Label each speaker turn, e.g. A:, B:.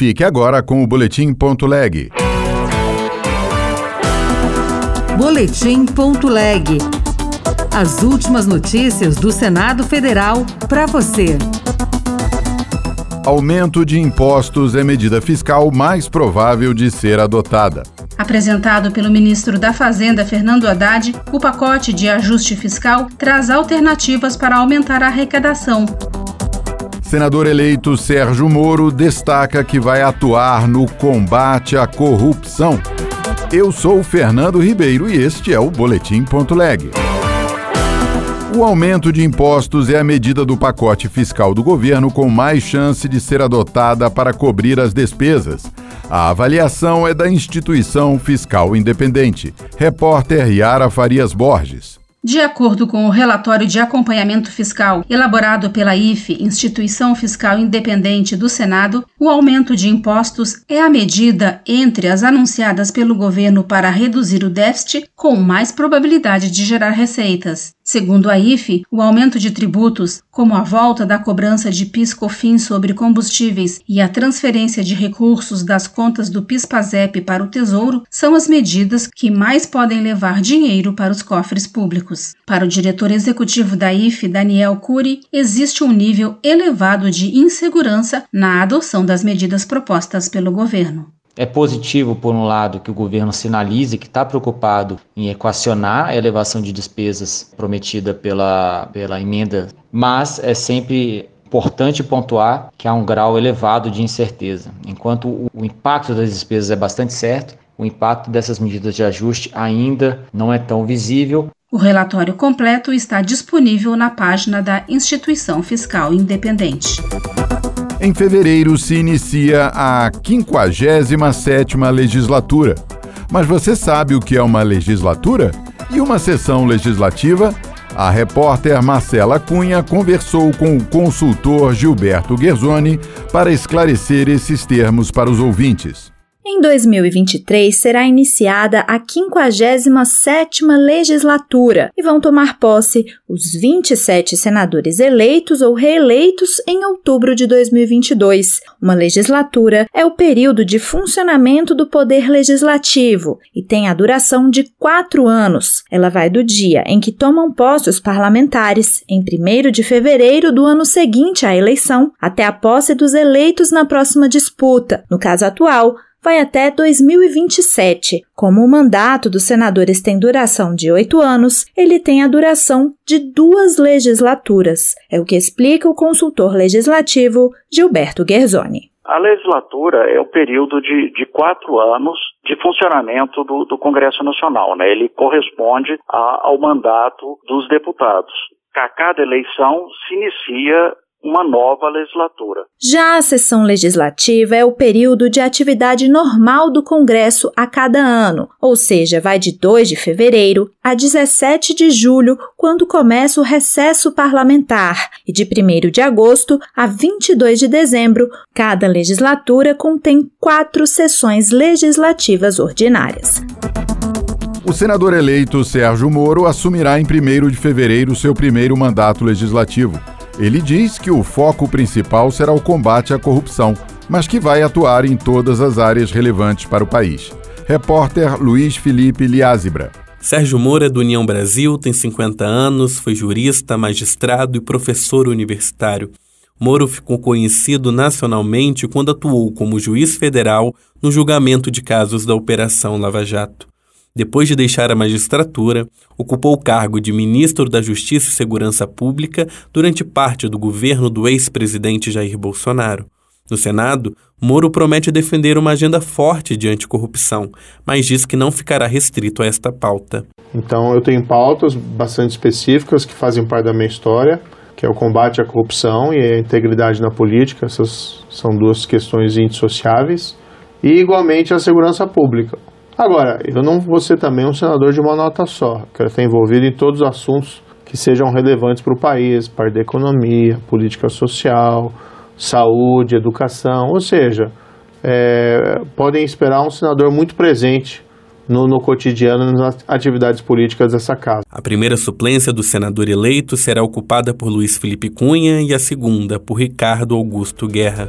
A: Fique agora com o Boletim Ponto Leg.
B: Boletim Ponto Leg. As últimas notícias do Senado Federal para você.
A: Aumento de impostos é medida fiscal mais provável de ser adotada.
C: Apresentado pelo ministro da Fazenda, Fernando Haddad, o pacote de ajuste fiscal traz alternativas para aumentar a arrecadação.
A: Senador eleito Sérgio Moro destaca que vai atuar no combate à corrupção. Eu sou Fernando Ribeiro e este é o Boletim Ponto Leg. O aumento de impostos é a medida do pacote fiscal do governo com mais chance de ser adotada para cobrir as despesas. A avaliação é da Instituição Fiscal Independente. Repórter Yara Farias Borges.
C: De acordo com o relatório de acompanhamento fiscal elaborado pela IFE, Instituição Fiscal Independente do Senado, o aumento de impostos é a medida entre as anunciadas pelo governo para reduzir o déficit com mais probabilidade de gerar receitas. Segundo a IFE, o aumento de tributos, como a volta da cobrança de PIS/COFINS sobre combustíveis e a transferência de recursos das contas do PIS/PASEP para o Tesouro, são as medidas que mais podem levar dinheiro para os cofres públicos. Para o diretor executivo da IFE, Daniel Cury, existe um nível elevado de insegurança na adoção das medidas propostas pelo governo.
D: É positivo, por um lado, que o governo sinalize que está preocupado em equacionar a elevação de despesas prometida pela, pela emenda, mas é sempre importante pontuar que há um grau elevado de incerteza. Enquanto o, o impacto das despesas é bastante certo, o impacto dessas medidas de ajuste ainda não é tão visível.
C: O relatório completo está disponível na página da Instituição Fiscal Independente.
A: Em fevereiro se inicia a 57ª legislatura. Mas você sabe o que é uma legislatura? E uma sessão legislativa? A repórter Marcela Cunha conversou com o consultor Gilberto Guerzoni para esclarecer esses termos para os ouvintes.
E: Em 2023 será iniciada a 57ª legislatura e vão tomar posse os 27 senadores eleitos ou reeleitos em outubro de 2022. Uma legislatura é o período de funcionamento do poder legislativo e tem a duração de quatro anos. Ela vai do dia em que tomam posse os parlamentares, em 1 de fevereiro do ano seguinte à eleição, até a posse dos eleitos na próxima disputa. No caso atual, vai até 2027. Como o mandato dos senadores tem duração de oito anos, ele tem a duração de duas legislaturas. É o que explica o consultor legislativo Gilberto Guerzoni.
F: A legislatura é o período de, de quatro anos de funcionamento do, do Congresso Nacional. Né? Ele corresponde a, ao mandato dos deputados. A cada eleição se inicia uma nova legislatura.
E: Já a sessão legislativa é o período de atividade normal do Congresso a cada ano, ou seja, vai de 2 de fevereiro a 17 de julho, quando começa o recesso parlamentar, e de 1 de agosto a 22 de dezembro. Cada legislatura contém quatro sessões legislativas ordinárias.
A: O senador eleito Sérgio Moro assumirá em 1 de fevereiro seu primeiro mandato legislativo. Ele diz que o foco principal será o combate à corrupção, mas que vai atuar em todas as áreas relevantes para o país. Repórter Luiz Felipe Liázebra.
G: Sérgio Moro é do União Brasil, tem 50 anos, foi jurista, magistrado e professor universitário. Moro ficou conhecido nacionalmente quando atuou como juiz federal no julgamento de casos da Operação Lava Jato. Depois de deixar a magistratura, ocupou o cargo de ministro da Justiça e Segurança Pública durante parte do governo do ex-presidente Jair Bolsonaro. No Senado, Moro promete defender uma agenda forte de anticorrupção, mas diz que não ficará restrito a esta pauta.
H: Então, eu tenho pautas bastante específicas que fazem parte da minha história, que é o combate à corrupção e a integridade na política. Essas são duas questões indissociáveis. E, igualmente, a segurança pública. Agora, eu não vou ser também um senador de uma nota só. Quero estar envolvido em todos os assuntos que sejam relevantes para o país, parte da economia, política social, saúde, educação. Ou seja, é, podem esperar um senador muito presente no, no, cotidiano nas atividades políticas dessa casa.
G: A primeira suplência do senador eleito será ocupada por Luiz Felipe Cunha e a segunda por Ricardo Augusto Guerra.